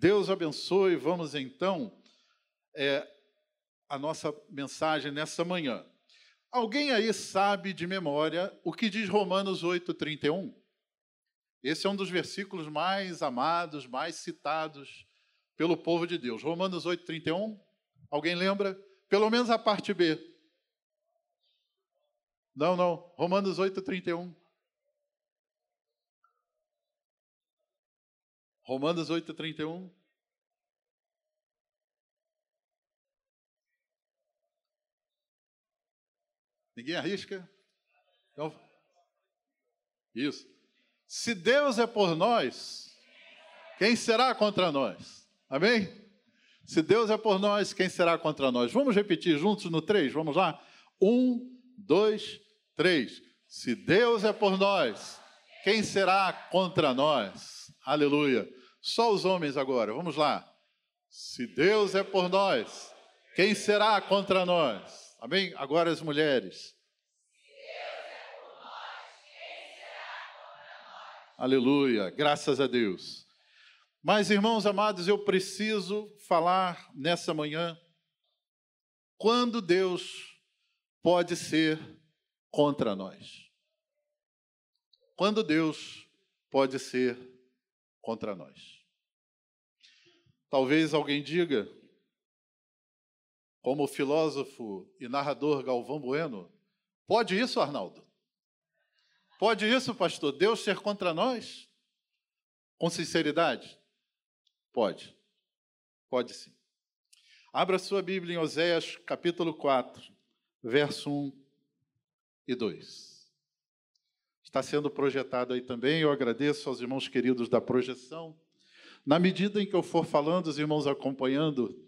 Deus abençoe. Vamos então é, a nossa mensagem nessa manhã. Alguém aí sabe de memória o que diz Romanos 8:31? Esse é um dos versículos mais amados, mais citados pelo povo de Deus. Romanos 8:31. Alguém lembra? Pelo menos a parte B. Não, não. Romanos 8:31. Romanos 8, 31. Ninguém arrisca? Então, isso. Se Deus é por nós, quem será contra nós? Amém? Se Deus é por nós, quem será contra nós? Vamos repetir juntos no 3? Vamos lá? Um, dois, três. Se Deus é por nós, quem será contra nós? Aleluia. Só os homens agora, vamos lá. Se Deus é por nós, quem será contra nós? Amém? Agora as mulheres. Aleluia, graças a Deus. Mas, irmãos amados, eu preciso falar nessa manhã quando Deus pode ser contra nós. Quando Deus pode ser contra nós. Talvez alguém diga, como o filósofo e narrador Galvão Bueno, pode isso, Arnaldo? Pode isso, pastor? Deus ser contra nós? Com sinceridade? Pode. Pode sim. Abra sua Bíblia em Oséias, capítulo 4, verso 1 e 2 está sendo projetado aí também. Eu agradeço aos irmãos queridos da projeção. Na medida em que eu for falando, os irmãos acompanhando,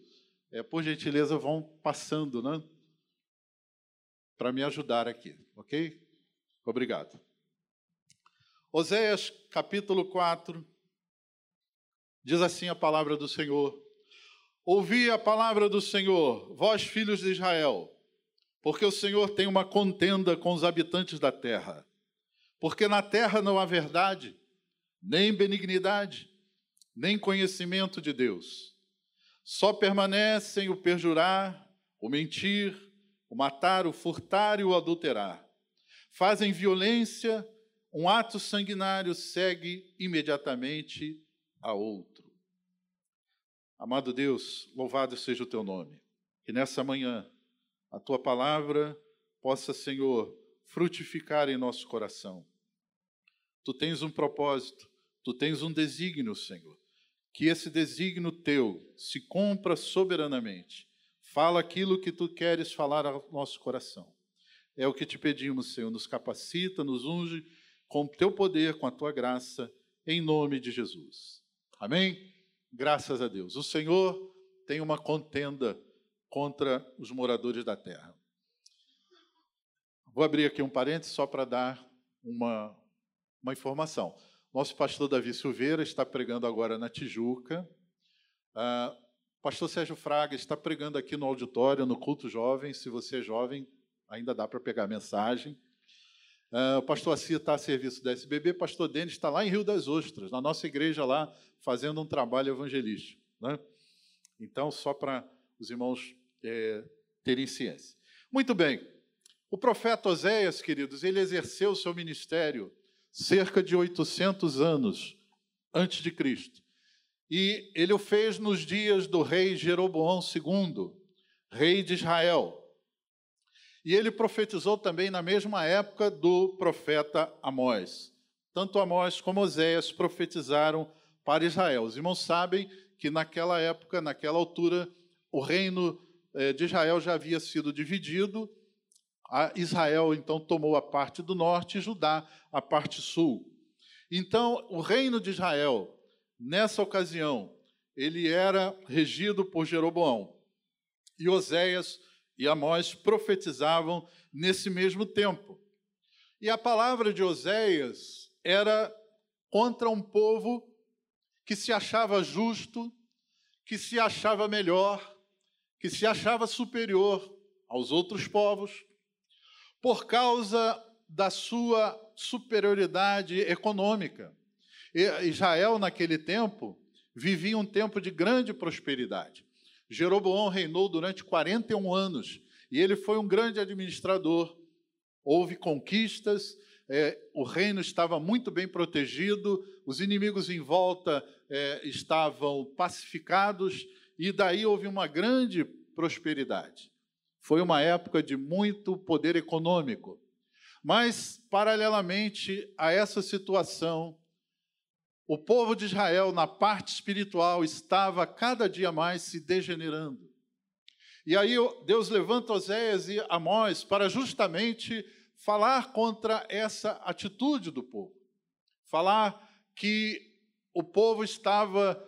é, por gentileza, vão passando, né? Para me ajudar aqui, ok? Obrigado. Oséias, capítulo 4, diz assim a palavra do Senhor: Ouvi a palavra do Senhor, vós filhos de Israel, porque o Senhor tem uma contenda com os habitantes da terra porque na terra não há verdade, nem benignidade, nem conhecimento de Deus. Só permanecem o perjurar, o mentir, o matar, o furtar e o adulterar. Fazem violência, um ato sanguinário segue imediatamente a outro. Amado Deus, louvado seja o teu nome. Que nessa manhã a tua palavra possa, Senhor, frutificar em nosso coração Tu tens um propósito, tu tens um desígnio, Senhor. Que esse desígnio teu se cumpra soberanamente. Fala aquilo que tu queres falar ao nosso coração. É o que te pedimos, Senhor. Nos capacita, nos unge com o teu poder, com a tua graça, em nome de Jesus. Amém? Graças a Deus. O Senhor tem uma contenda contra os moradores da terra. Vou abrir aqui um parênteses só para dar uma, uma informação. Nosso pastor Davi Silveira está pregando agora na Tijuca. Uh, pastor Sérgio Fraga está pregando aqui no auditório, no culto jovem. Se você é jovem, ainda dá para pegar a mensagem. Uh, o pastor Assia está a serviço da SBB. Pastor Denis está lá em Rio das Ostras, na nossa igreja lá, fazendo um trabalho evangelístico. Né? Então, só para os irmãos é, terem ciência. Muito bem. O profeta Oséias, queridos, ele exerceu o seu ministério cerca de 800 anos antes de Cristo. E ele o fez nos dias do rei Jeroboão II, rei de Israel. E ele profetizou também na mesma época do profeta Amós. Tanto Amós como Oséias profetizaram para Israel. Os irmãos sabem que naquela época, naquela altura, o reino eh, de Israel já havia sido dividido Israel então tomou a parte do norte e Judá a parte sul. Então, o reino de Israel, nessa ocasião, ele era regido por Jeroboão. E Oséias e Amós profetizavam nesse mesmo tempo. E a palavra de Oséias era contra um povo que se achava justo, que se achava melhor, que se achava superior aos outros povos, por causa da sua superioridade econômica. Israel, naquele tempo, vivia um tempo de grande prosperidade. Jeroboão reinou durante 41 anos e ele foi um grande administrador. Houve conquistas, é, o reino estava muito bem protegido, os inimigos em volta é, estavam pacificados e daí houve uma grande prosperidade. Foi uma época de muito poder econômico. Mas, paralelamente a essa situação, o povo de Israel, na parte espiritual, estava cada dia mais se degenerando. E aí Deus levanta Oséias e Amós para justamente falar contra essa atitude do povo. Falar que o povo estava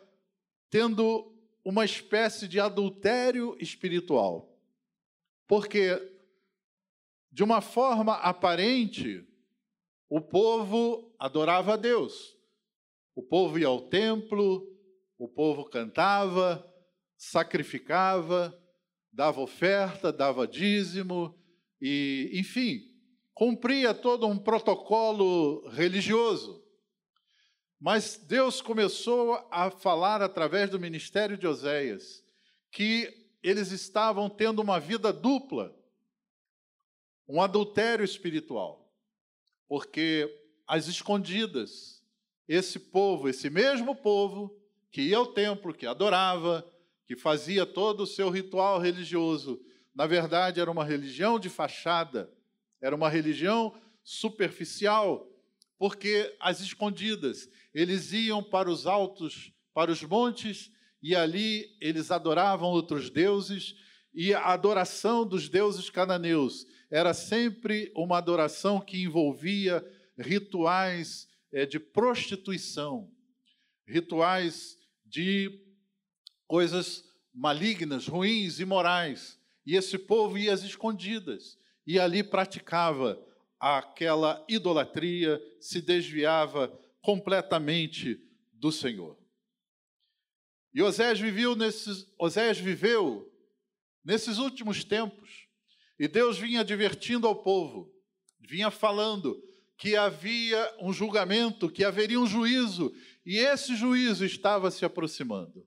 tendo uma espécie de adultério espiritual. Porque, de uma forma aparente, o povo adorava a Deus. O povo ia ao templo, o povo cantava, sacrificava, dava oferta, dava dízimo e, enfim, cumpria todo um protocolo religioso. Mas Deus começou a falar através do ministério de Oséias que eles estavam tendo uma vida dupla, um adultério espiritual, porque as escondidas, esse povo, esse mesmo povo que ia ao templo, que adorava, que fazia todo o seu ritual religioso, na verdade era uma religião de fachada, era uma religião superficial, porque as escondidas, eles iam para os altos, para os montes, e ali eles adoravam outros deuses, e a adoração dos deuses cananeus era sempre uma adoração que envolvia rituais é, de prostituição, rituais de coisas malignas, ruins, imorais. E esse povo ia às escondidas e ali praticava aquela idolatria, se desviava completamente do Senhor. E viveu nesses, Osés viveu nesses últimos tempos, e Deus vinha advertindo ao povo, vinha falando que havia um julgamento, que haveria um juízo, e esse juízo estava se aproximando.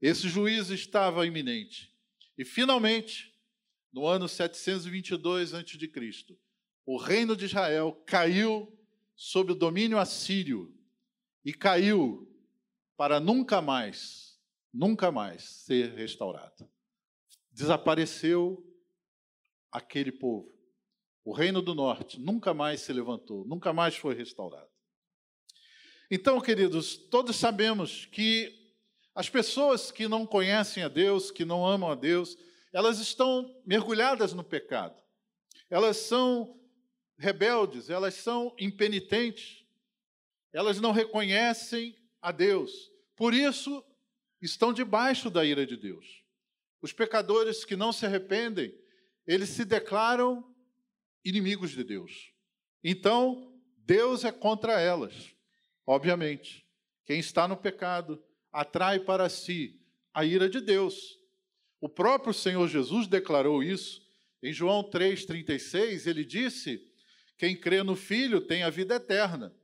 Esse juízo estava iminente. E finalmente, no ano 722 a.C., o reino de Israel caiu sob o domínio assírio e caiu para nunca mais, nunca mais ser restaurado. Desapareceu aquele povo. O reino do norte nunca mais se levantou, nunca mais foi restaurado. Então, queridos, todos sabemos que as pessoas que não conhecem a Deus, que não amam a Deus, elas estão mergulhadas no pecado. Elas são rebeldes, elas são impenitentes. Elas não reconhecem a Deus. Por isso, estão debaixo da ira de Deus. Os pecadores que não se arrependem, eles se declaram inimigos de Deus. Então, Deus é contra elas, obviamente. Quem está no pecado atrai para si a ira de Deus. O próprio Senhor Jesus declarou isso em João 3,36. Ele disse: Quem crê no Filho tem a vida eterna.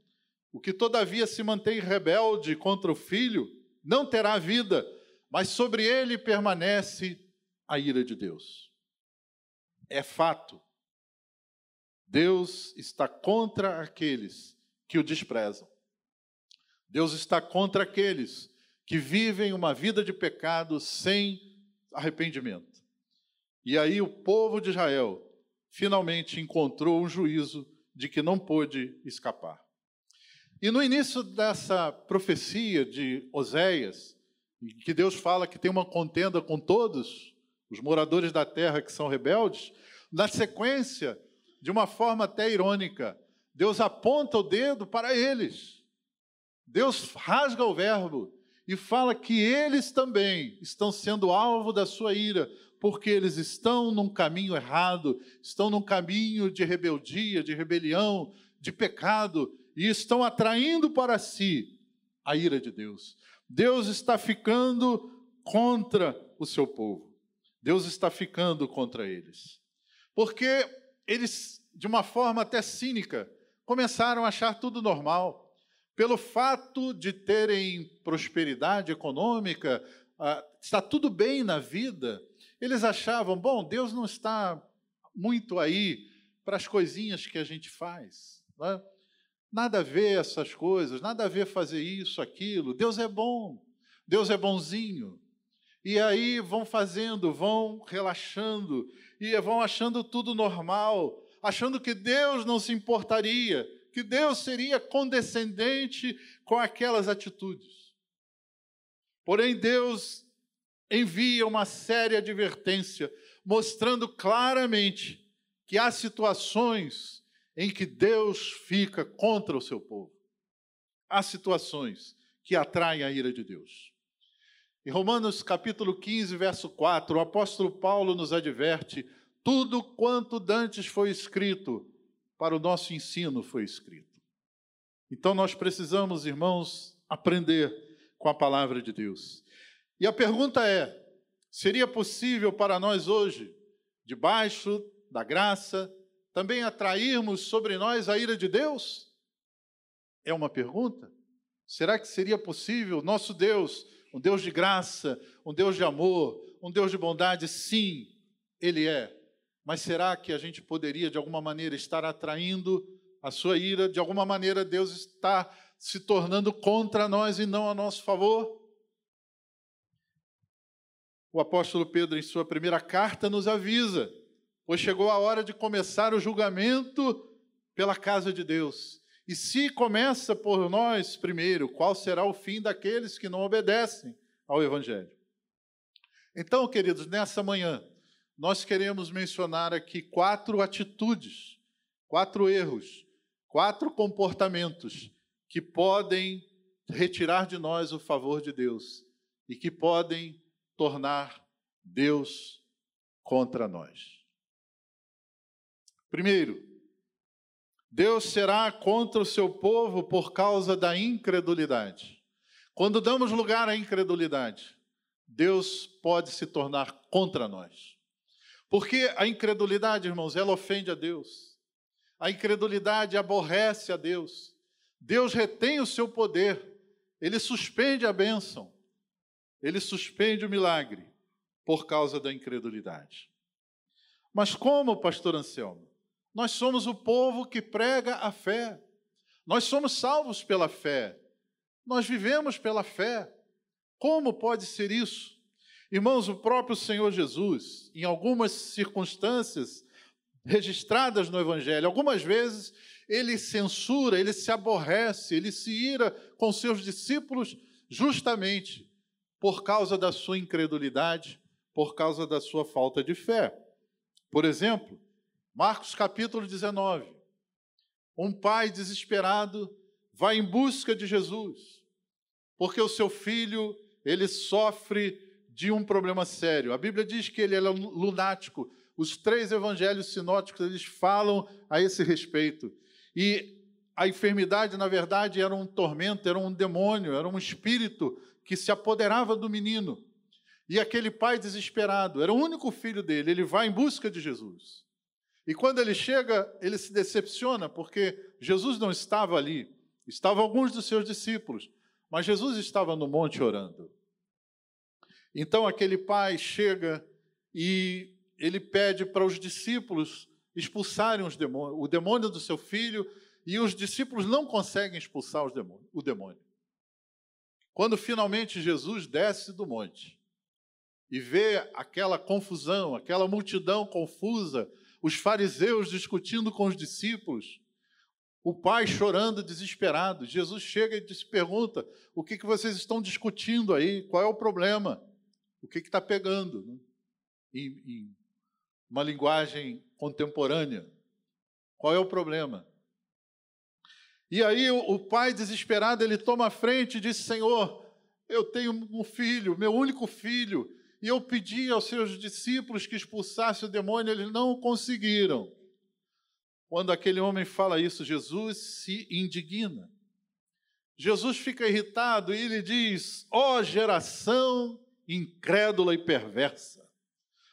O que todavia se mantém rebelde contra o Filho não terá vida, mas sobre ele permanece a ira de Deus. É fato. Deus está contra aqueles que o desprezam. Deus está contra aqueles que vivem uma vida de pecado sem arrependimento. E aí o povo de Israel finalmente encontrou um juízo de que não pôde escapar. E no início dessa profecia de Oséias, que Deus fala que tem uma contenda com todos os moradores da terra que são rebeldes, na sequência, de uma forma até irônica, Deus aponta o dedo para eles. Deus rasga o verbo e fala que eles também estão sendo alvo da sua ira, porque eles estão num caminho errado, estão num caminho de rebeldia, de rebelião, de pecado, e estão atraindo para si a ira de Deus. Deus está ficando contra o seu povo. Deus está ficando contra eles. Porque eles, de uma forma até cínica, começaram a achar tudo normal pelo fato de terem prosperidade econômica, ah, está tudo bem na vida, eles achavam, bom, Deus não está muito aí para as coisinhas que a gente faz. É? Nada a ver essas coisas, nada a ver fazer isso, aquilo. Deus é bom, Deus é bonzinho. E aí vão fazendo, vão relaxando, e vão achando tudo normal, achando que Deus não se importaria, que Deus seria condescendente com aquelas atitudes. Porém, Deus envia uma séria advertência, mostrando claramente que há situações em que Deus fica contra o seu povo. Há situações que atraem a ira de Deus. Em Romanos capítulo 15, verso 4, o apóstolo Paulo nos adverte: tudo quanto dantes foi escrito, para o nosso ensino foi escrito. Então nós precisamos, irmãos, aprender com a palavra de Deus. E a pergunta é: seria possível para nós hoje, debaixo da graça, também atrairmos sobre nós a ira de Deus? É uma pergunta. Será que seria possível nosso Deus, um Deus de graça, um Deus de amor, um Deus de bondade? Sim, Ele é. Mas será que a gente poderia, de alguma maneira, estar atraindo a sua ira? De alguma maneira, Deus está se tornando contra nós e não a nosso favor? O apóstolo Pedro, em sua primeira carta, nos avisa pois chegou a hora de começar o julgamento pela casa de Deus. E se começa por nós primeiro, qual será o fim daqueles que não obedecem ao Evangelho? Então, queridos, nessa manhã, nós queremos mencionar aqui quatro atitudes, quatro erros, quatro comportamentos que podem retirar de nós o favor de Deus e que podem tornar Deus contra nós. Primeiro, Deus será contra o seu povo por causa da incredulidade. Quando damos lugar à incredulidade, Deus pode se tornar contra nós. Porque a incredulidade, irmãos, ela ofende a Deus. A incredulidade aborrece a Deus. Deus retém o seu poder. Ele suspende a bênção. Ele suspende o milagre por causa da incredulidade. Mas como, pastor Anselmo? Nós somos o povo que prega a fé. Nós somos salvos pela fé. Nós vivemos pela fé. Como pode ser isso? Irmãos, o próprio Senhor Jesus, em algumas circunstâncias registradas no Evangelho, algumas vezes ele censura, ele se aborrece, ele se ira com seus discípulos justamente por causa da sua incredulidade, por causa da sua falta de fé. Por exemplo, Marcos capítulo 19. Um pai desesperado vai em busca de Jesus, porque o seu filho, ele sofre de um problema sério. A Bíblia diz que ele é lunático. Os três evangelhos sinóticos, eles falam a esse respeito. E a enfermidade, na verdade, era um tormento, era um demônio, era um espírito que se apoderava do menino. E aquele pai desesperado, era o único filho dele, ele vai em busca de Jesus. E quando ele chega, ele se decepciona, porque Jesus não estava ali, estavam alguns dos seus discípulos, mas Jesus estava no monte orando. Então aquele pai chega e ele pede para os discípulos expulsarem os demônios, o demônio do seu filho, e os discípulos não conseguem expulsar demônios, o demônio. Quando finalmente Jesus desce do monte e vê aquela confusão, aquela multidão confusa, os fariseus discutindo com os discípulos, o pai chorando desesperado. Jesus chega e se pergunta: o que, que vocês estão discutindo aí? Qual é o problema? O que está pegando? Né? Em, em uma linguagem contemporânea. Qual é o problema? E aí o, o pai desesperado ele toma a frente e diz: Senhor, eu tenho um filho, meu único filho, e eu pedi aos seus discípulos que expulsassem o demônio, eles não conseguiram. Quando aquele homem fala isso, Jesus se indigna. Jesus fica irritado e ele diz: Ó oh, geração incrédula e perversa,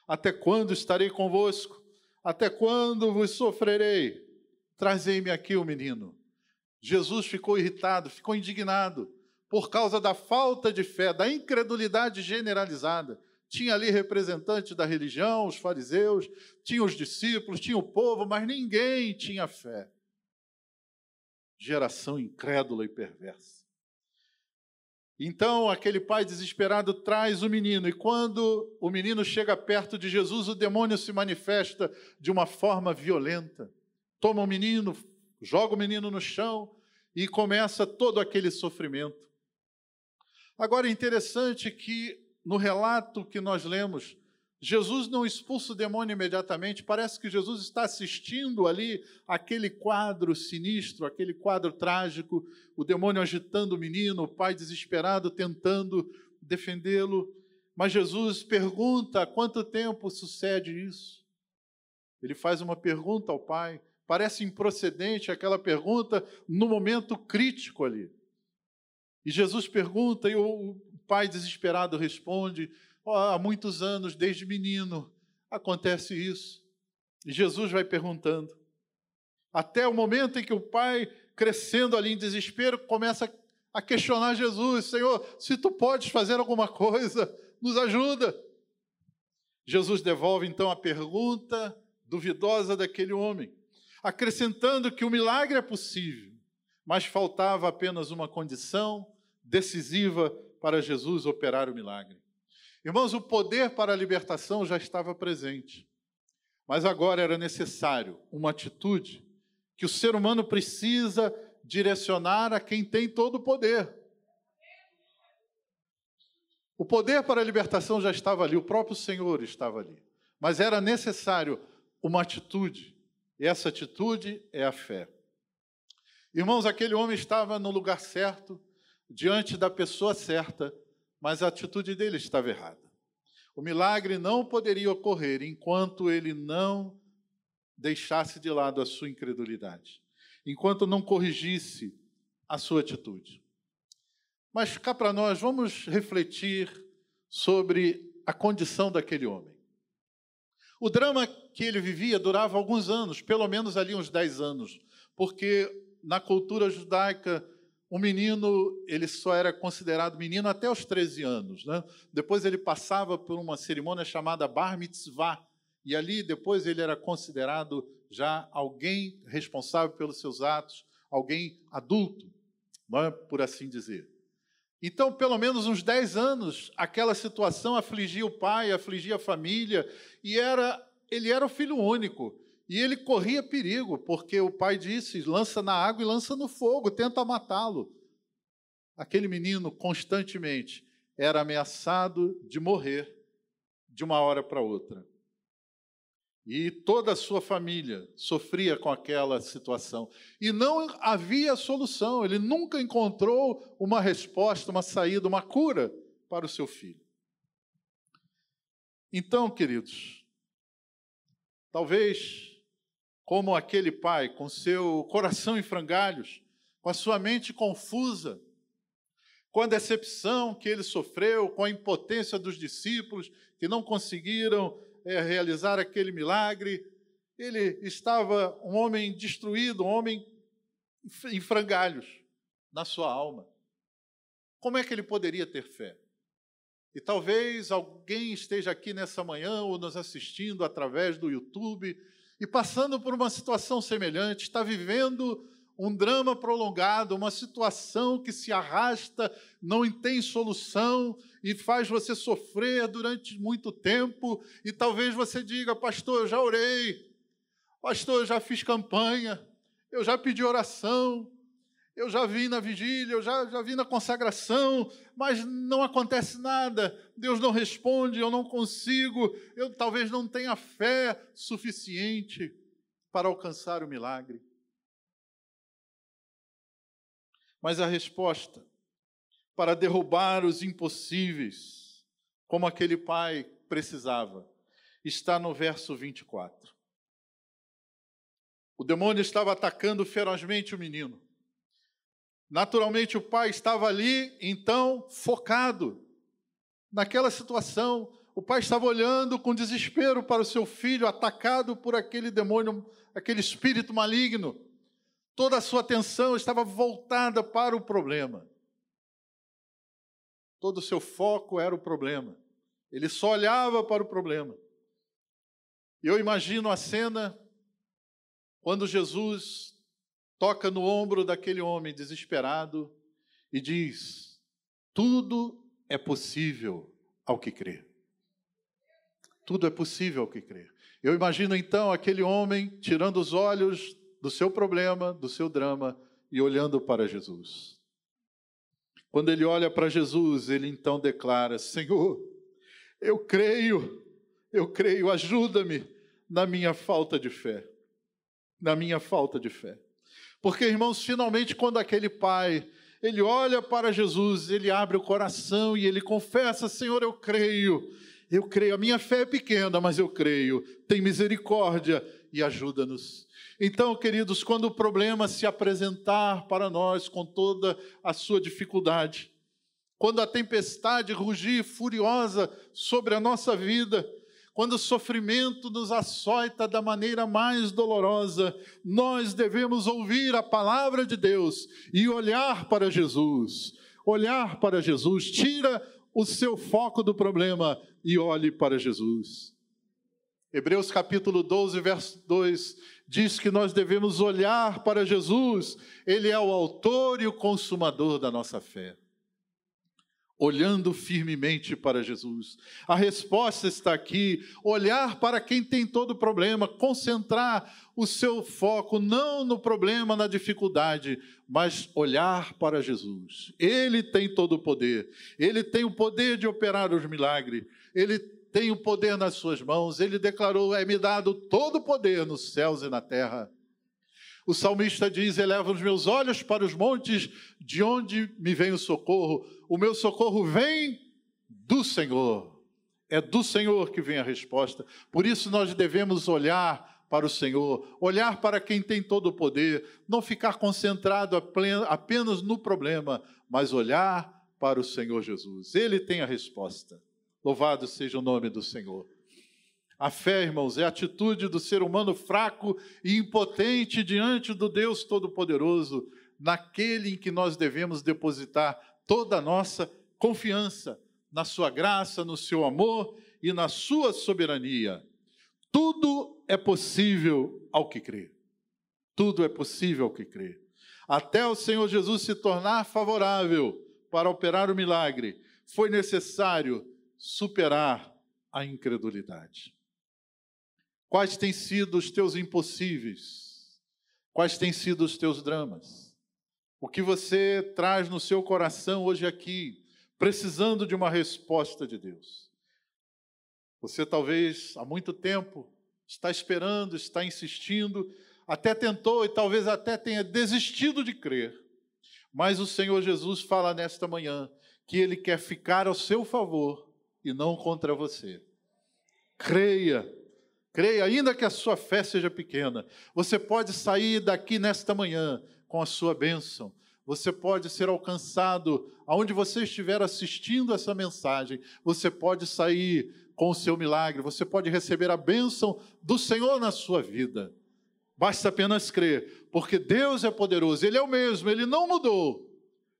até quando estarei convosco? Até quando vos sofrerei? Trazei-me aqui o menino. Jesus ficou irritado, ficou indignado por causa da falta de fé, da incredulidade generalizada. Tinha ali representantes da religião, os fariseus, tinha os discípulos, tinha o povo, mas ninguém tinha fé. Geração incrédula e perversa. Então, aquele pai desesperado traz o menino, e quando o menino chega perto de Jesus, o demônio se manifesta de uma forma violenta. Toma o menino, joga o menino no chão e começa todo aquele sofrimento. Agora, é interessante que no relato que nós lemos, Jesus não expulsa o demônio imediatamente, parece que Jesus está assistindo ali aquele quadro sinistro, aquele quadro trágico, o demônio agitando o menino, o pai desesperado tentando defendê-lo. Mas Jesus pergunta: há quanto tempo sucede isso? Ele faz uma pergunta ao pai, parece improcedente aquela pergunta no momento crítico ali. E Jesus pergunta, e o pai desesperado responde: oh, há muitos anos, desde menino, acontece isso. E Jesus vai perguntando, até o momento em que o pai, crescendo ali em desespero, começa a questionar Jesus: Senhor, se tu podes fazer alguma coisa, nos ajuda. Jesus devolve então a pergunta duvidosa daquele homem acrescentando que o milagre é possível, mas faltava apenas uma condição decisiva para Jesus operar o milagre. Irmãos, o poder para a libertação já estava presente, mas agora era necessário uma atitude que o ser humano precisa direcionar a quem tem todo o poder. O poder para a libertação já estava ali, o próprio Senhor estava ali, mas era necessário uma atitude e essa atitude é a fé. Irmãos, aquele homem estava no lugar certo, diante da pessoa certa, mas a atitude dele estava errada. O milagre não poderia ocorrer enquanto ele não deixasse de lado a sua incredulidade, enquanto não corrigisse a sua atitude. Mas cá para nós, vamos refletir sobre a condição daquele homem. O drama que ele vivia durava alguns anos, pelo menos ali uns 10 anos, porque na cultura judaica o menino ele só era considerado menino até os 13 anos. Né? Depois ele passava por uma cerimônia chamada Bar Mitzvah, e ali depois ele era considerado já alguém responsável pelos seus atos, alguém adulto, é? por assim dizer. Então, pelo menos uns 10 anos, aquela situação afligia o pai, afligia a família, e era ele era o filho único. E ele corria perigo, porque o pai disse: lança na água e lança no fogo, tenta matá-lo. Aquele menino constantemente era ameaçado de morrer de uma hora para outra. E toda a sua família sofria com aquela situação. E não havia solução, ele nunca encontrou uma resposta, uma saída, uma cura para o seu filho. Então, queridos, talvez como aquele pai, com seu coração em frangalhos, com a sua mente confusa, com a decepção que ele sofreu, com a impotência dos discípulos que não conseguiram é, realizar aquele milagre. Ele estava um homem destruído, um homem em frangalhos na sua alma. Como é que ele poderia ter fé? E talvez alguém esteja aqui nessa manhã ou nos assistindo através do YouTube e passando por uma situação semelhante, está vivendo um drama prolongado, uma situação que se arrasta, não tem solução e faz você sofrer durante muito tempo. E talvez você diga, pastor, eu já orei, pastor, eu já fiz campanha, eu já pedi oração, eu já vi na vigília, eu já, já vi na consagração, mas não acontece nada, Deus não responde, eu não consigo, eu talvez não tenha fé suficiente para alcançar o milagre. Mas a resposta para derrubar os impossíveis, como aquele pai precisava, está no verso 24. O demônio estava atacando ferozmente o menino. Naturalmente, o pai estava ali, então, focado naquela situação. O pai estava olhando com desespero para o seu filho, atacado por aquele demônio, aquele espírito maligno. Toda a sua atenção estava voltada para o problema. Todo o seu foco era o problema. Ele só olhava para o problema. Eu imagino a cena quando Jesus toca no ombro daquele homem desesperado e diz: Tudo é possível ao que crê. Tudo é possível ao que crê. Eu imagino então aquele homem tirando os olhos do seu problema, do seu drama e olhando para Jesus. Quando ele olha para Jesus, ele então declara: Senhor, eu creio, eu creio, ajuda-me na minha falta de fé. Na minha falta de fé. Porque, irmãos, finalmente, quando aquele pai ele olha para Jesus, ele abre o coração e ele confessa: Senhor, eu creio, eu creio, a minha fé é pequena, mas eu creio, tem misericórdia e ajuda-nos. Então, queridos, quando o problema se apresentar para nós com toda a sua dificuldade, quando a tempestade rugir furiosa sobre a nossa vida, quando o sofrimento nos açoita da maneira mais dolorosa, nós devemos ouvir a palavra de Deus e olhar para Jesus. Olhar para Jesus, tira o seu foco do problema e olhe para Jesus. Hebreus capítulo 12, verso 2 diz que nós devemos olhar para Jesus, ele é o autor e o consumador da nossa fé olhando firmemente para Jesus. A resposta está aqui: olhar para quem tem todo o problema, concentrar o seu foco não no problema, na dificuldade, mas olhar para Jesus. Ele tem todo o poder, ele tem o poder de operar os milagres, ele tem o poder nas suas mãos, ele declarou: é-me dado todo o poder nos céus e na terra. O salmista diz: Eleva os meus olhos para os montes, de onde me vem o socorro. O meu socorro vem do Senhor. É do Senhor que vem a resposta. Por isso nós devemos olhar para o Senhor, olhar para quem tem todo o poder, não ficar concentrado apenas no problema, mas olhar para o Senhor Jesus. Ele tem a resposta. Louvado seja o nome do Senhor. A fé, irmãos, é a atitude do ser humano fraco e impotente diante do Deus Todo-Poderoso, naquele em que nós devemos depositar toda a nossa confiança, na sua graça, no seu amor e na sua soberania. Tudo é possível ao que crê. Tudo é possível ao que crê. Até o Senhor Jesus se tornar favorável para operar o milagre, foi necessário superar a incredulidade. Quais têm sido os teus impossíveis? Quais têm sido os teus dramas? O que você traz no seu coração hoje aqui, precisando de uma resposta de Deus? Você talvez há muito tempo está esperando, está insistindo, até tentou e talvez até tenha desistido de crer. Mas o Senhor Jesus fala nesta manhã que ele quer ficar ao seu favor e não contra você. Creia Creia, ainda que a sua fé seja pequena, você pode sair daqui nesta manhã com a sua bênção. Você pode ser alcançado aonde você estiver assistindo essa mensagem. Você pode sair com o seu milagre. Você pode receber a bênção do Senhor na sua vida. Basta apenas crer, porque Deus é poderoso. Ele é o mesmo, ele não mudou.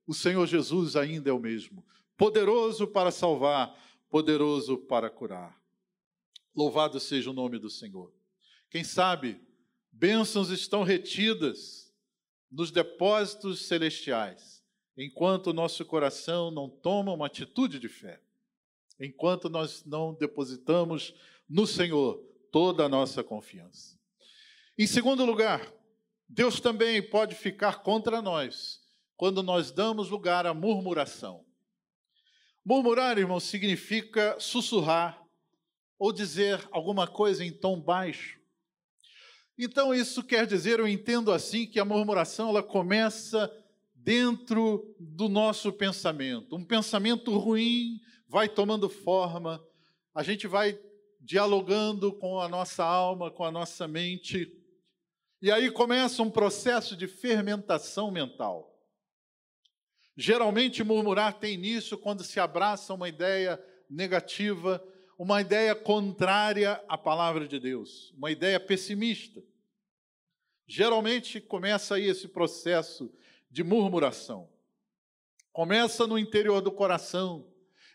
O Senhor Jesus ainda é o mesmo. Poderoso para salvar, poderoso para curar. Louvado seja o nome do Senhor. Quem sabe, bênçãos estão retidas nos depósitos celestiais, enquanto o nosso coração não toma uma atitude de fé, enquanto nós não depositamos no Senhor toda a nossa confiança. Em segundo lugar, Deus também pode ficar contra nós quando nós damos lugar à murmuração. Murmurar, irmão, significa sussurrar, ou dizer alguma coisa em tom baixo. Então isso quer dizer, eu entendo assim que a murmuração ela começa dentro do nosso pensamento. Um pensamento ruim vai tomando forma, a gente vai dialogando com a nossa alma, com a nossa mente, e aí começa um processo de fermentação mental. Geralmente, murmurar tem início quando se abraça uma ideia negativa uma ideia contrária à palavra de Deus, uma ideia pessimista. Geralmente começa aí esse processo de murmuração. Começa no interior do coração,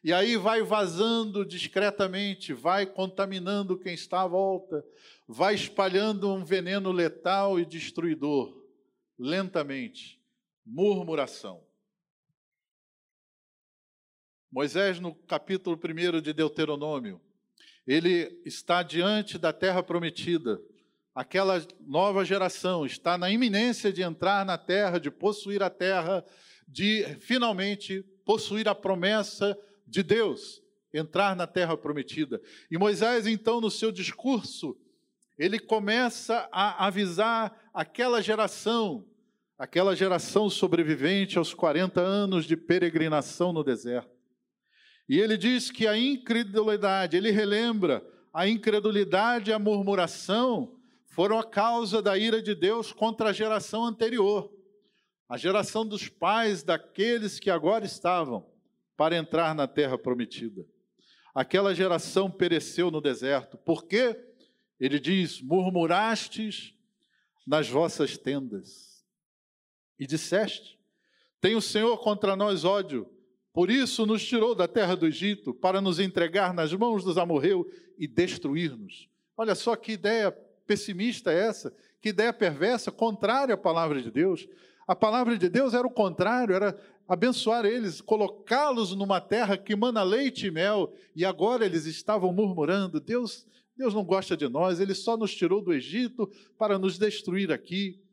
e aí vai vazando discretamente, vai contaminando quem está à volta, vai espalhando um veneno letal e destruidor, lentamente. Murmuração. Moisés, no capítulo 1 de Deuteronômio, ele está diante da terra prometida. Aquela nova geração está na iminência de entrar na terra, de possuir a terra, de finalmente possuir a promessa de Deus, entrar na terra prometida. E Moisés, então, no seu discurso, ele começa a avisar aquela geração, aquela geração sobrevivente aos 40 anos de peregrinação no deserto. E ele diz que a incredulidade, ele relembra, a incredulidade e a murmuração foram a causa da ira de Deus contra a geração anterior, a geração dos pais daqueles que agora estavam para entrar na terra prometida. Aquela geração pereceu no deserto. Por quê? Ele diz: murmurastes nas vossas tendas e disseste: Tem o Senhor contra nós ódio, por isso nos tirou da terra do Egito para nos entregar nas mãos dos amorreus e destruir-nos. Olha só que ideia pessimista é essa, que ideia perversa, contrária à palavra de Deus. A palavra de Deus era o contrário, era abençoar eles, colocá-los numa terra que mana leite e mel, e agora eles estavam murmurando: Deus, Deus não gosta de nós, ele só nos tirou do Egito para nos destruir aqui,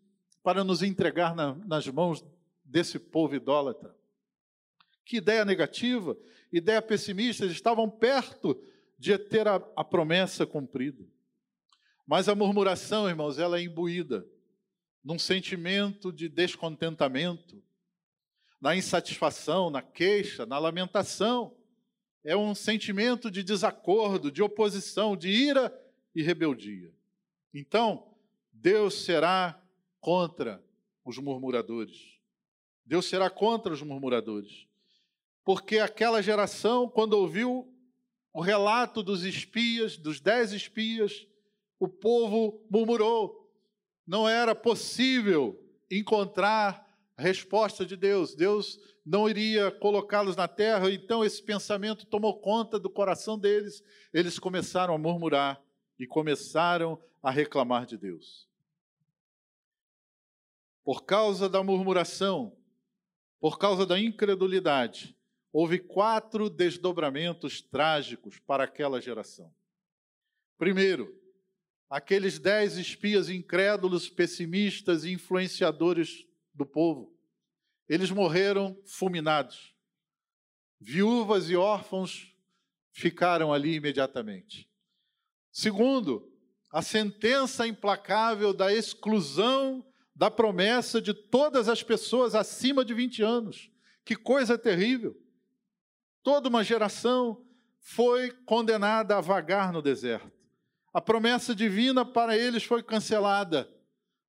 para nos entregar na, nas mãos desse povo idólatra. Que ideia negativa, ideia pessimista, eles estavam perto de ter a, a promessa cumprida. Mas a murmuração, irmãos, ela é imbuída num sentimento de descontentamento, na insatisfação, na queixa, na lamentação. É um sentimento de desacordo, de oposição, de ira e rebeldia. Então, Deus será contra os murmuradores. Deus será contra os murmuradores. Porque aquela geração, quando ouviu o relato dos espias, dos dez espias, o povo murmurou. Não era possível encontrar a resposta de Deus. Deus não iria colocá-los na terra, então esse pensamento tomou conta do coração deles. Eles começaram a murmurar e começaram a reclamar de Deus. Por causa da murmuração, por causa da incredulidade, houve quatro desdobramentos trágicos para aquela geração. Primeiro, aqueles dez espias incrédulos, pessimistas e influenciadores do povo. Eles morreram fulminados. Viúvas e órfãos ficaram ali imediatamente. Segundo, a sentença implacável da exclusão da promessa de todas as pessoas acima de 20 anos. Que coisa terrível! Toda uma geração foi condenada a vagar no deserto. A promessa divina para eles foi cancelada.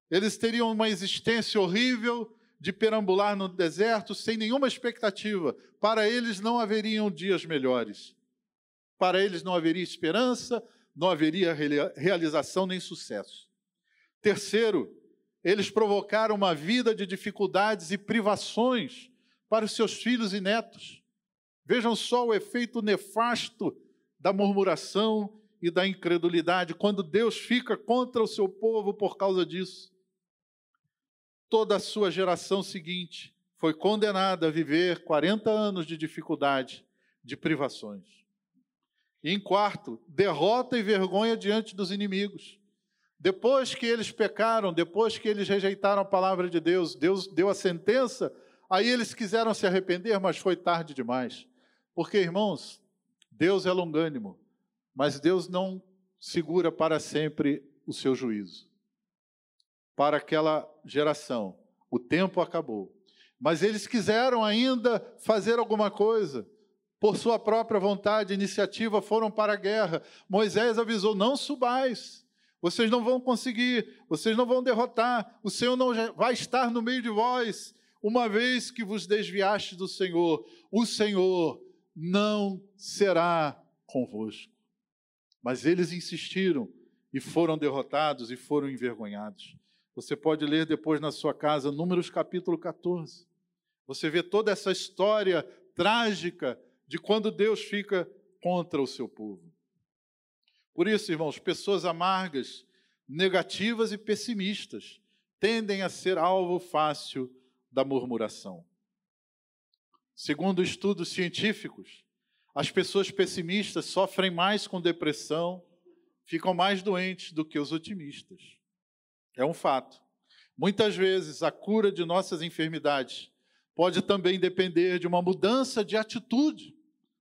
Eles teriam uma existência horrível de perambular no deserto sem nenhuma expectativa. Para eles não haveriam dias melhores. Para eles não haveria esperança, não haveria realização nem sucesso. Terceiro, eles provocaram uma vida de dificuldades e privações para os seus filhos e netos. Vejam só o efeito nefasto da murmuração e da incredulidade, quando Deus fica contra o seu povo por causa disso toda a sua geração seguinte foi condenada a viver 40 anos de dificuldade, de privações. E em quarto, derrota e vergonha diante dos inimigos. Depois que eles pecaram, depois que eles rejeitaram a palavra de Deus, Deus deu a sentença, aí eles quiseram se arrepender, mas foi tarde demais. Porque, irmãos, Deus é longânimo, mas Deus não segura para sempre o seu juízo para aquela geração. O tempo acabou. Mas eles quiseram ainda fazer alguma coisa. Por sua própria vontade, iniciativa, foram para a guerra. Moisés avisou: não subais. Vocês não vão conseguir, vocês não vão derrotar. O Senhor não vai estar no meio de vós, uma vez que vos desviaste do Senhor. O Senhor não será convosco. Mas eles insistiram e foram derrotados e foram envergonhados. Você pode ler depois na sua casa, Números capítulo 14. Você vê toda essa história trágica de quando Deus fica contra o seu povo. Por isso, irmãos, pessoas amargas, negativas e pessimistas tendem a ser alvo fácil da murmuração. Segundo estudos científicos, as pessoas pessimistas sofrem mais com depressão, ficam mais doentes do que os otimistas. É um fato. Muitas vezes a cura de nossas enfermidades pode também depender de uma mudança de atitude,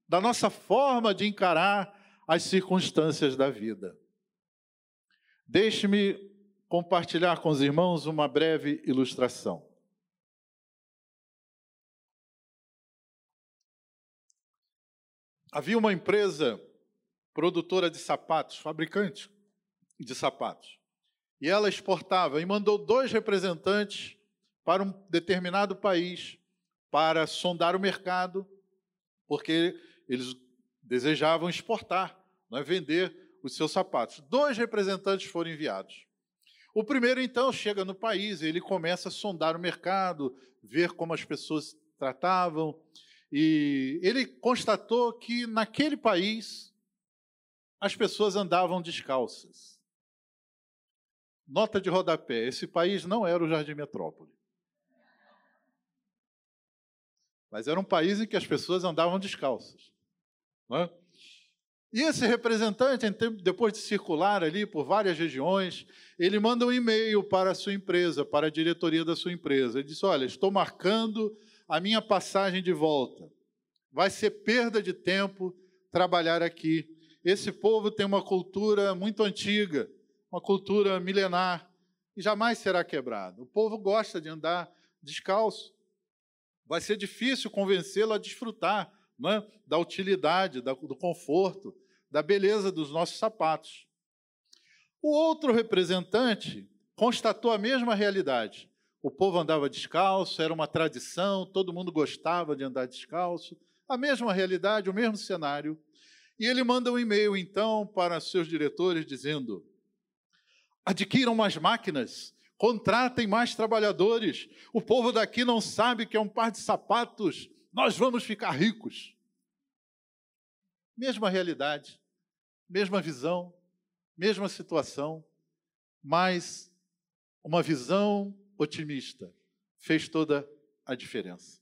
da nossa forma de encarar as circunstâncias da vida. Deixe-me compartilhar com os irmãos uma breve ilustração. Havia uma empresa produtora de sapatos, fabricante de sapatos, e ela exportava e mandou dois representantes para um determinado país para sondar o mercado, porque eles desejavam exportar, é, vender os seus sapatos. Dois representantes foram enviados. O primeiro, então, chega no país, ele começa a sondar o mercado, ver como as pessoas tratavam, e ele constatou que naquele país as pessoas andavam descalças. Nota de rodapé: esse país não era o Jardim Metrópole. Mas era um país em que as pessoas andavam descalças. É? E esse representante, depois de circular ali por várias regiões, ele manda um e-mail para a sua empresa, para a diretoria da sua empresa. Ele diz: Olha, estou marcando a minha passagem de volta. Vai ser perda de tempo trabalhar aqui. Esse povo tem uma cultura muito antiga, uma cultura milenar, e jamais será quebrada. O povo gosta de andar descalço. Vai ser difícil convencê-lo a desfrutar é? da utilidade, do conforto, da beleza dos nossos sapatos. O outro representante constatou a mesma realidade. O povo andava descalço, era uma tradição, todo mundo gostava de andar descalço. A mesma realidade, o mesmo cenário. E ele manda um e-mail, então, para seus diretores, dizendo: adquiram mais máquinas, contratem mais trabalhadores. O povo daqui não sabe que é um par de sapatos, nós vamos ficar ricos. Mesma realidade, mesma visão, mesma situação, mas uma visão otimista fez toda a diferença.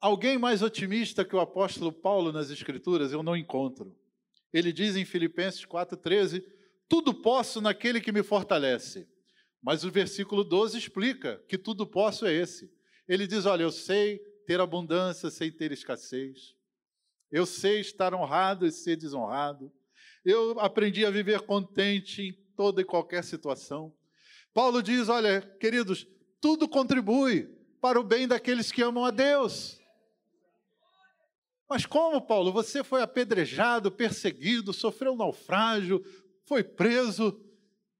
Alguém mais otimista que o apóstolo Paulo nas Escrituras eu não encontro. Ele diz em Filipenses 4,13: Tudo posso naquele que me fortalece. Mas o versículo 12 explica que tudo posso é esse. Ele diz: Olha, eu sei ter abundância, sei ter escassez. Eu sei estar honrado e ser desonrado. Eu aprendi a viver contente em toda e qualquer situação. Paulo diz: Olha, queridos, tudo contribui para o bem daqueles que amam a Deus. Mas como, Paulo? Você foi apedrejado, perseguido, sofreu um naufrágio, foi preso,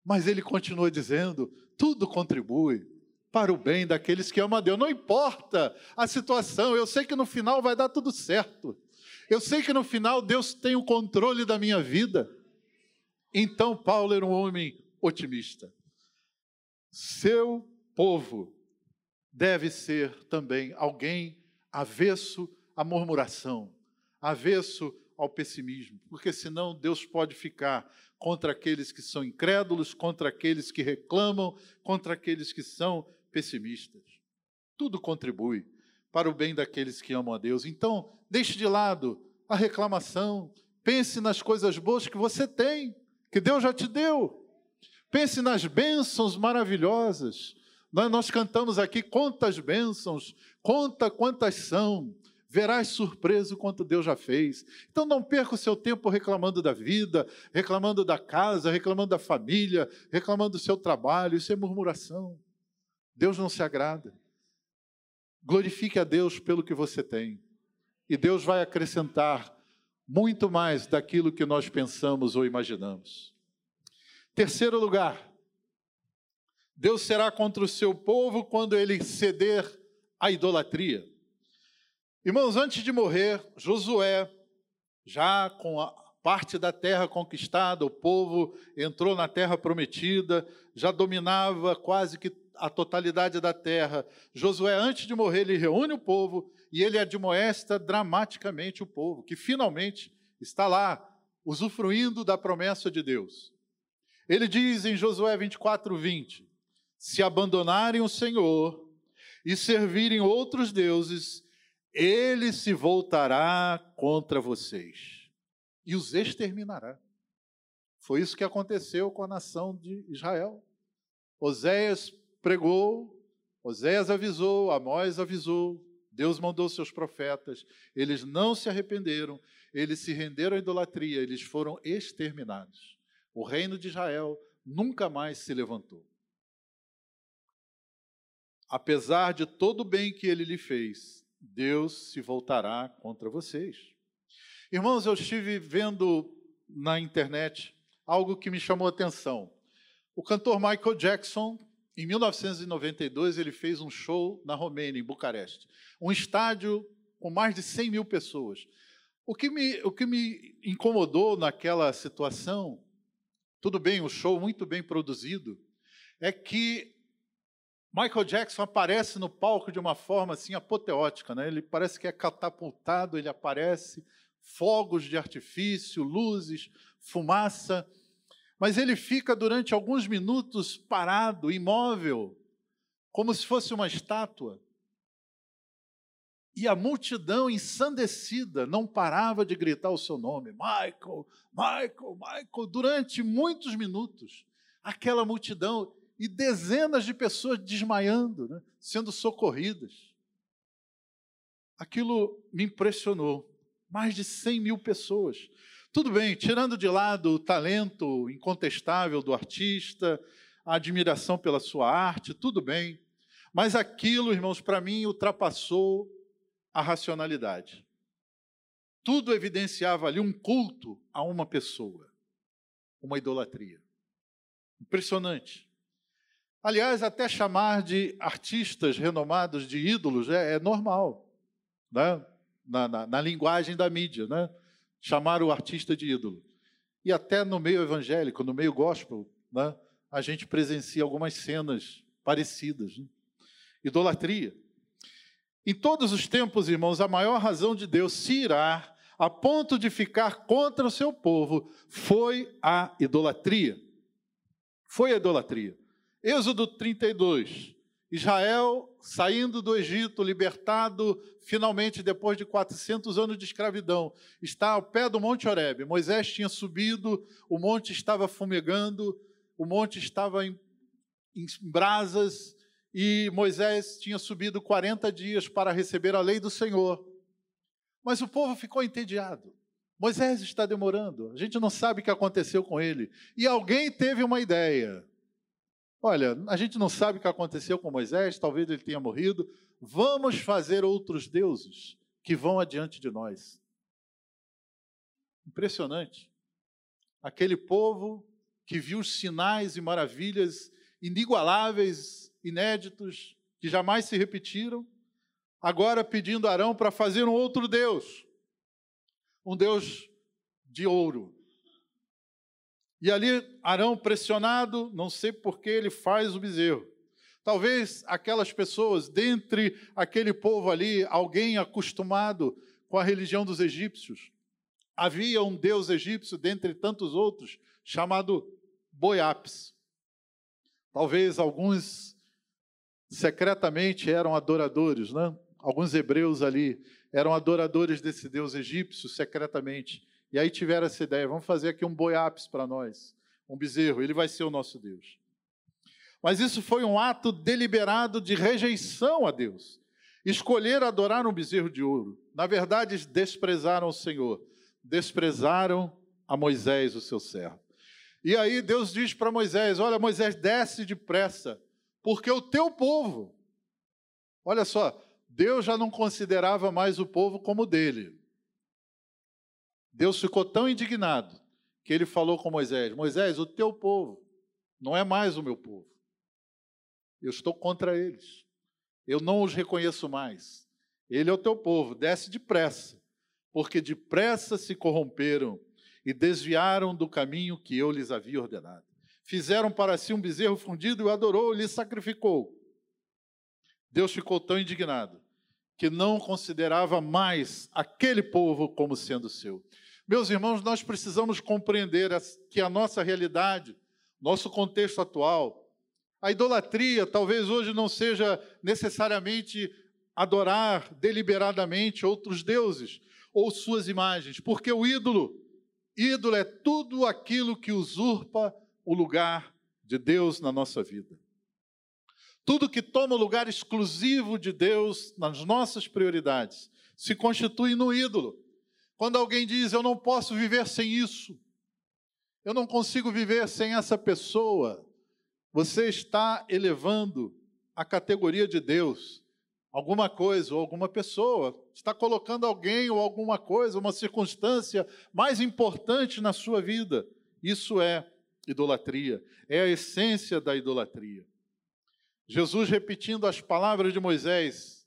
mas ele continua dizendo: tudo contribui para o bem daqueles que amam a Deus. Não importa a situação, eu sei que no final vai dar tudo certo. Eu sei que no final Deus tem o controle da minha vida. Então, Paulo era um homem otimista. Seu povo deve ser também alguém avesso à murmuração, avesso ao pessimismo, porque senão Deus pode ficar contra aqueles que são incrédulos, contra aqueles que reclamam, contra aqueles que são pessimistas. Tudo contribui para o bem daqueles que amam a Deus. Então, deixe de lado a reclamação, pense nas coisas boas que você tem, que Deus já te deu. Pense nas bênçãos maravilhosas. Nós cantamos aqui quantas bênçãos, conta quantas são verás surpreso quanto Deus já fez. Então não perca o seu tempo reclamando da vida, reclamando da casa, reclamando da família, reclamando do seu trabalho. Isso é murmuração. Deus não se agrada. Glorifique a Deus pelo que você tem. E Deus vai acrescentar muito mais daquilo que nós pensamos ou imaginamos. Terceiro lugar, Deus será contra o seu povo quando ele ceder à idolatria. Irmãos, antes de morrer, Josué, já com a parte da terra conquistada, o povo entrou na terra prometida, já dominava quase que a totalidade da terra. Josué, antes de morrer, ele reúne o povo e ele admoesta dramaticamente o povo, que finalmente está lá, usufruindo da promessa de Deus. Ele diz em Josué 24, 20: Se abandonarem o Senhor e servirem outros deuses, ele se voltará contra vocês e os exterminará. Foi isso que aconteceu com a nação de Israel. Oséias pregou, Oséias avisou, Amós avisou, Deus mandou seus profetas, eles não se arrependeram, eles se renderam à idolatria, eles foram exterminados. O reino de Israel nunca mais se levantou. Apesar de todo o bem que ele lhe fez, Deus se voltará contra vocês. Irmãos, eu estive vendo na internet algo que me chamou a atenção. O cantor Michael Jackson em 1992, ele fez um show na Romênia, em Bucareste. Um estádio com mais de 100 mil pessoas. O que me, o que me incomodou naquela situação, tudo bem, um show muito bem produzido, é que Michael Jackson aparece no palco de uma forma assim apoteótica, né? Ele parece que é catapultado, ele aparece, fogos de artifício, luzes, fumaça mas ele fica durante alguns minutos parado, imóvel, como se fosse uma estátua. E a multidão ensandecida não parava de gritar o seu nome, Michael, Michael, Michael, durante muitos minutos. Aquela multidão e dezenas de pessoas desmaiando, né, sendo socorridas. Aquilo me impressionou. Mais de 100 mil pessoas tudo bem, tirando de lado o talento incontestável do artista, a admiração pela sua arte, tudo bem. Mas aquilo, irmãos, para mim ultrapassou a racionalidade. Tudo evidenciava ali um culto a uma pessoa, uma idolatria. Impressionante. Aliás, até chamar de artistas renomados de ídolos é, é normal, né? na, na, na linguagem da mídia. Né? chamar o artista de ídolo. E até no meio evangélico, no meio gospel, né, a gente presencia algumas cenas parecidas. Né? Idolatria. Em todos os tempos, irmãos, a maior razão de Deus se irar a ponto de ficar contra o seu povo foi a idolatria. Foi a idolatria. Êxodo 32. Israel saindo do Egito, libertado finalmente depois de 400 anos de escravidão, está ao pé do Monte Horebe. Moisés tinha subido, o monte estava fumegando, o monte estava em, em brasas e Moisés tinha subido 40 dias para receber a lei do Senhor. Mas o povo ficou entediado. Moisés está demorando, a gente não sabe o que aconteceu com ele. E alguém teve uma ideia. Olha, a gente não sabe o que aconteceu com Moisés, talvez ele tenha morrido. Vamos fazer outros deuses que vão adiante de nós. Impressionante. Aquele povo que viu sinais e maravilhas inigualáveis, inéditos, que jamais se repetiram, agora pedindo a Arão para fazer um outro Deus, um Deus de ouro, e ali Arão pressionado, não sei por que ele faz o bezerro. Talvez aquelas pessoas, dentre aquele povo ali, alguém acostumado com a religião dos egípcios, havia um deus egípcio, dentre tantos outros, chamado Boiapes. Talvez alguns secretamente eram adoradores, né? Alguns hebreus ali eram adoradores desse deus egípcio secretamente. E aí tiveram essa ideia: vamos fazer aqui um boiapes para nós, um bezerro, ele vai ser o nosso Deus. Mas isso foi um ato deliberado de rejeição a Deus. Escolher adorar um bezerro de ouro. Na verdade, desprezaram o Senhor, desprezaram a Moisés, o seu servo. E aí Deus diz para Moisés: Olha, Moisés, desce depressa, porque o teu povo, olha só, Deus já não considerava mais o povo como dele. Deus ficou tão indignado que ele falou com Moisés: Moisés, o teu povo não é mais o meu povo. Eu estou contra eles. Eu não os reconheço mais. Ele é o teu povo, desce depressa, porque depressa se corromperam e desviaram do caminho que eu lhes havia ordenado. Fizeram para si um bezerro fundido e o adorou e lhe sacrificou. Deus ficou tão indignado que não considerava mais aquele povo como sendo seu. Meus irmãos, nós precisamos compreender que a nossa realidade, nosso contexto atual, a idolatria talvez hoje não seja necessariamente adorar deliberadamente outros deuses ou suas imagens, porque o ídolo, ídolo é tudo aquilo que usurpa o lugar de Deus na nossa vida. Tudo que toma o lugar exclusivo de Deus nas nossas prioridades se constitui no ídolo. Quando alguém diz, eu não posso viver sem isso, eu não consigo viver sem essa pessoa, você está elevando a categoria de Deus alguma coisa ou alguma pessoa, está colocando alguém ou alguma coisa, uma circunstância mais importante na sua vida. Isso é idolatria, é a essência da idolatria. Jesus repetindo as palavras de Moisés,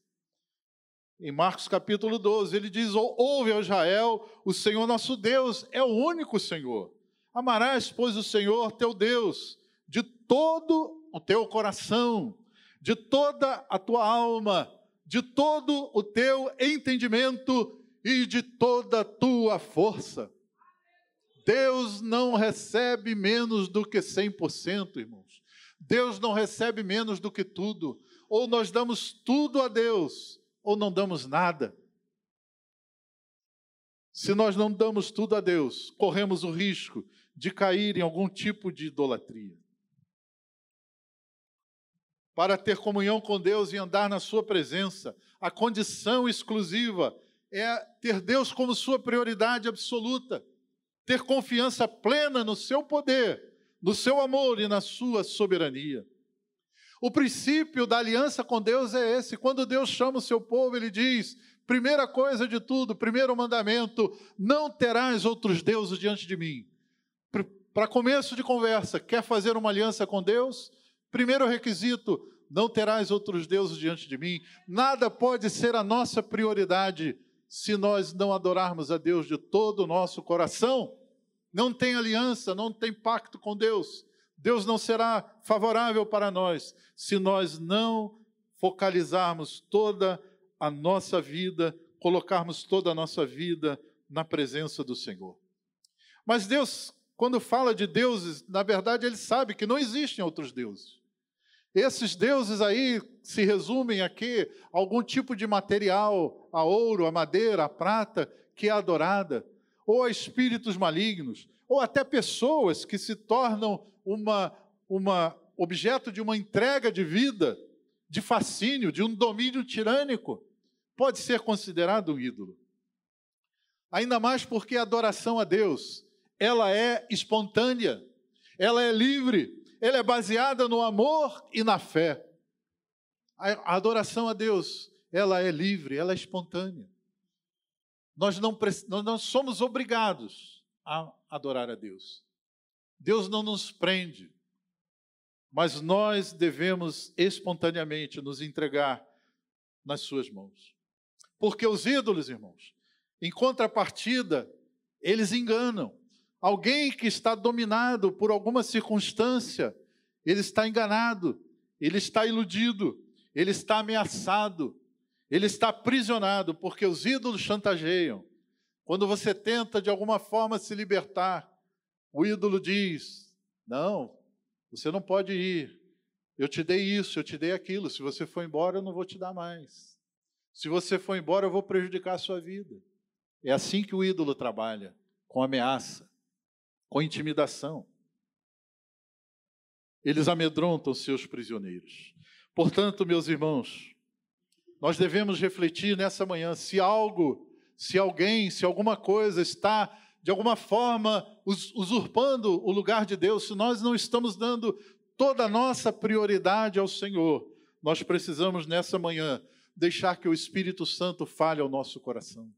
em Marcos capítulo 12, ele diz: Ouve, Israel, o Senhor nosso Deus é o único Senhor. Amarás, pois, o Senhor teu Deus de todo o teu coração, de toda a tua alma, de todo o teu entendimento e de toda a tua força. Deus não recebe menos do que 100%, irmãos. Deus não recebe menos do que tudo. Ou nós damos tudo a Deus, ou não damos nada. Se nós não damos tudo a Deus, corremos o risco de cair em algum tipo de idolatria para ter comunhão com Deus e andar na Sua presença. A condição exclusiva é ter Deus como sua prioridade absoluta, ter confiança plena no seu poder, no seu amor e na sua soberania. O princípio da aliança com Deus é esse. Quando Deus chama o seu povo, ele diz: primeira coisa de tudo, primeiro mandamento, não terás outros deuses diante de mim. Para começo de conversa, quer fazer uma aliança com Deus? Primeiro requisito: não terás outros deuses diante de mim. Nada pode ser a nossa prioridade se nós não adorarmos a Deus de todo o nosso coração. Não tem aliança, não tem pacto com Deus. Deus não será favorável para nós se nós não focalizarmos toda a nossa vida, colocarmos toda a nossa vida na presença do Senhor. Mas Deus, quando fala de deuses, na verdade, ele sabe que não existem outros deuses. Esses deuses aí se resumem aqui a algum tipo de material, a ouro, a madeira, a prata, que é adorada, ou a espíritos malignos, ou até pessoas que se tornam uma, uma objeto de uma entrega de vida, de fascínio, de um domínio tirânico, pode ser considerado um ídolo. Ainda mais porque a adoração a Deus, ela é espontânea, ela é livre, ela é baseada no amor e na fé. A adoração a Deus, ela é livre, ela é espontânea. Nós não, nós não somos obrigados a adorar a Deus. Deus não nos prende, mas nós devemos espontaneamente nos entregar nas Suas mãos. Porque os ídolos, irmãos, em contrapartida, eles enganam. Alguém que está dominado por alguma circunstância, ele está enganado, ele está iludido, ele está ameaçado, ele está aprisionado, porque os ídolos chantageiam. Quando você tenta de alguma forma se libertar, o ídolo diz: Não, você não pode ir. Eu te dei isso, eu te dei aquilo. Se você for embora, eu não vou te dar mais. Se você for embora, eu vou prejudicar a sua vida. É assim que o ídolo trabalha com ameaça com intimidação. Eles amedrontam seus prisioneiros. Portanto, meus irmãos, nós devemos refletir nessa manhã se algo, se alguém, se alguma coisa está de alguma forma usurpando o lugar de Deus, se nós não estamos dando toda a nossa prioridade ao Senhor, nós precisamos nessa manhã deixar que o Espírito Santo fale ao nosso coração.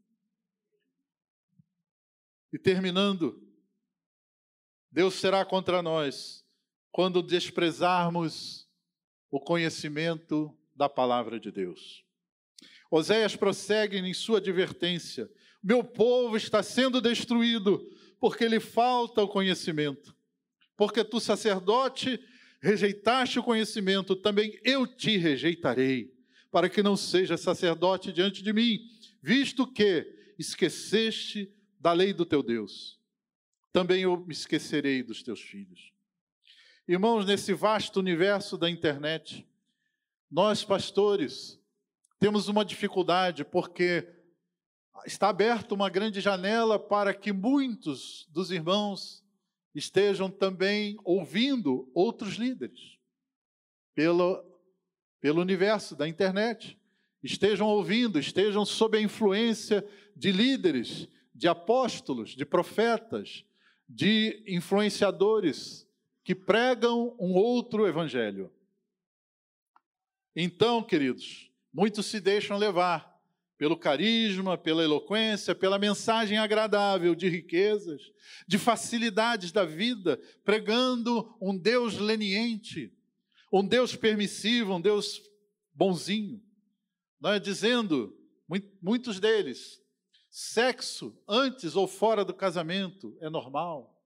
E terminando, Deus será contra nós quando desprezarmos o conhecimento da palavra de Deus. Oséias prossegue em sua advertência. Meu povo está sendo destruído porque lhe falta o conhecimento. Porque tu, sacerdote, rejeitaste o conhecimento, também eu te rejeitarei, para que não seja sacerdote diante de mim, visto que esqueceste da lei do teu Deus. Também eu me esquecerei dos teus filhos. Irmãos, nesse vasto universo da internet, nós, pastores, temos uma dificuldade porque está aberta uma grande janela para que muitos dos irmãos estejam também ouvindo outros líderes pelo, pelo universo da internet. Estejam ouvindo, estejam sob a influência de líderes, de apóstolos, de profetas, de influenciadores que pregam um outro evangelho. Então, queridos, muitos se deixam levar pelo carisma, pela eloquência, pela mensagem agradável de riquezas, de facilidades da vida, pregando um Deus leniente, um Deus permissivo, um Deus bonzinho. Não é? Dizendo, muitos deles, sexo antes ou fora do casamento é normal.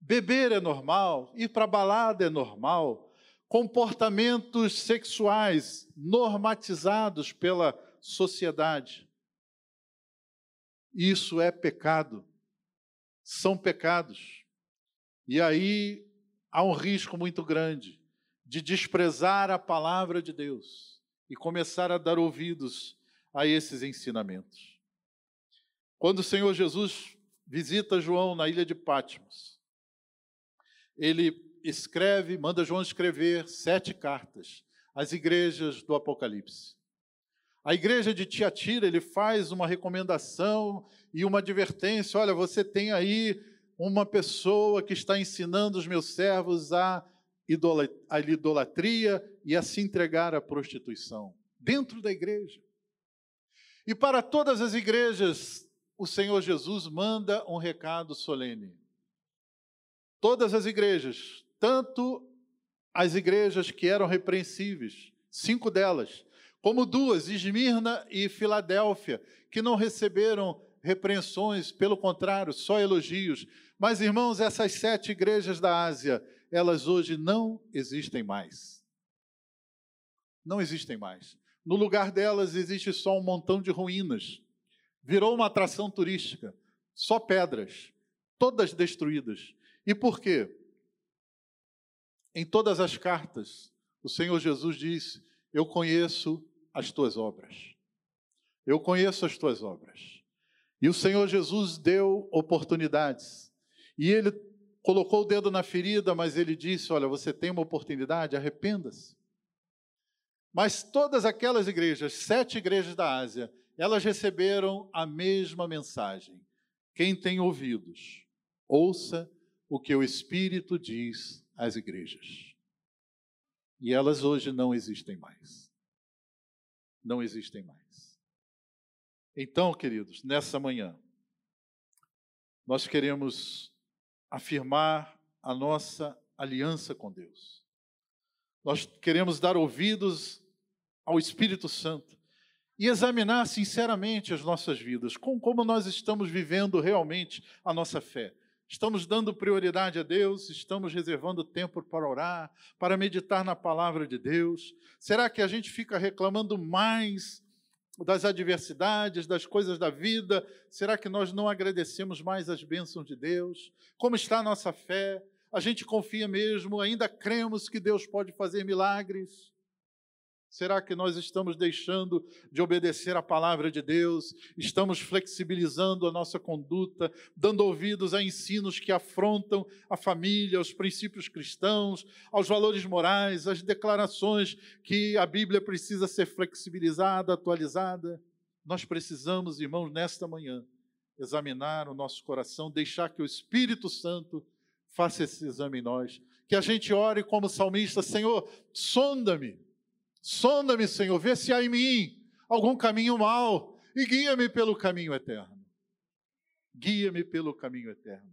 Beber é normal, ir para balada é normal, comportamentos sexuais normatizados pela sociedade. Isso é pecado. São pecados. E aí há um risco muito grande de desprezar a palavra de Deus e começar a dar ouvidos a esses ensinamentos. Quando o Senhor Jesus visita João na ilha de Patmos, ele escreve, manda João escrever sete cartas às igrejas do Apocalipse. A igreja de Tiatira, ele faz uma recomendação e uma advertência: olha, você tem aí uma pessoa que está ensinando os meus servos a idolatria e a se entregar à prostituição, dentro da igreja. E para todas as igrejas, o Senhor Jesus manda um recado solene. Todas as igrejas, tanto as igrejas que eram repreensíveis, cinco delas, como duas, Esmirna e Filadélfia, que não receberam repreensões, pelo contrário, só elogios. Mas, irmãos, essas sete igrejas da Ásia, elas hoje não existem mais. Não existem mais. No lugar delas existe só um montão de ruínas. Virou uma atração turística, só pedras, todas destruídas. E por quê? Em todas as cartas, o Senhor Jesus disse: Eu conheço as tuas obras. Eu conheço as tuas obras. E o Senhor Jesus deu oportunidades. E ele colocou o dedo na ferida, mas ele disse: Olha, você tem uma oportunidade, arrependa-se. Mas todas aquelas igrejas, sete igrejas da Ásia, elas receberam a mesma mensagem. Quem tem ouvidos, ouça o que o Espírito diz às igrejas. E elas hoje não existem mais. Não existem mais. Então, queridos, nessa manhã, nós queremos afirmar a nossa aliança com Deus. Nós queremos dar ouvidos ao Espírito Santo e examinar sinceramente as nossas vidas, com como nós estamos vivendo realmente a nossa fé. Estamos dando prioridade a Deus? Estamos reservando tempo para orar, para meditar na palavra de Deus? Será que a gente fica reclamando mais das adversidades, das coisas da vida? Será que nós não agradecemos mais as bênçãos de Deus? Como está a nossa fé? A gente confia mesmo? Ainda cremos que Deus pode fazer milagres? Será que nós estamos deixando de obedecer à palavra de Deus? Estamos flexibilizando a nossa conduta, dando ouvidos a ensinos que afrontam a família, os princípios cristãos, aos valores morais, às declarações que a Bíblia precisa ser flexibilizada, atualizada? Nós precisamos, irmãos, nesta manhã, examinar o nosso coração, deixar que o Espírito Santo faça esse exame em nós. Que a gente ore como salmista: Senhor, sonda-me Sonda-me, Senhor, vê se há em mim algum caminho mau e guia-me pelo caminho eterno. Guia-me pelo caminho eterno.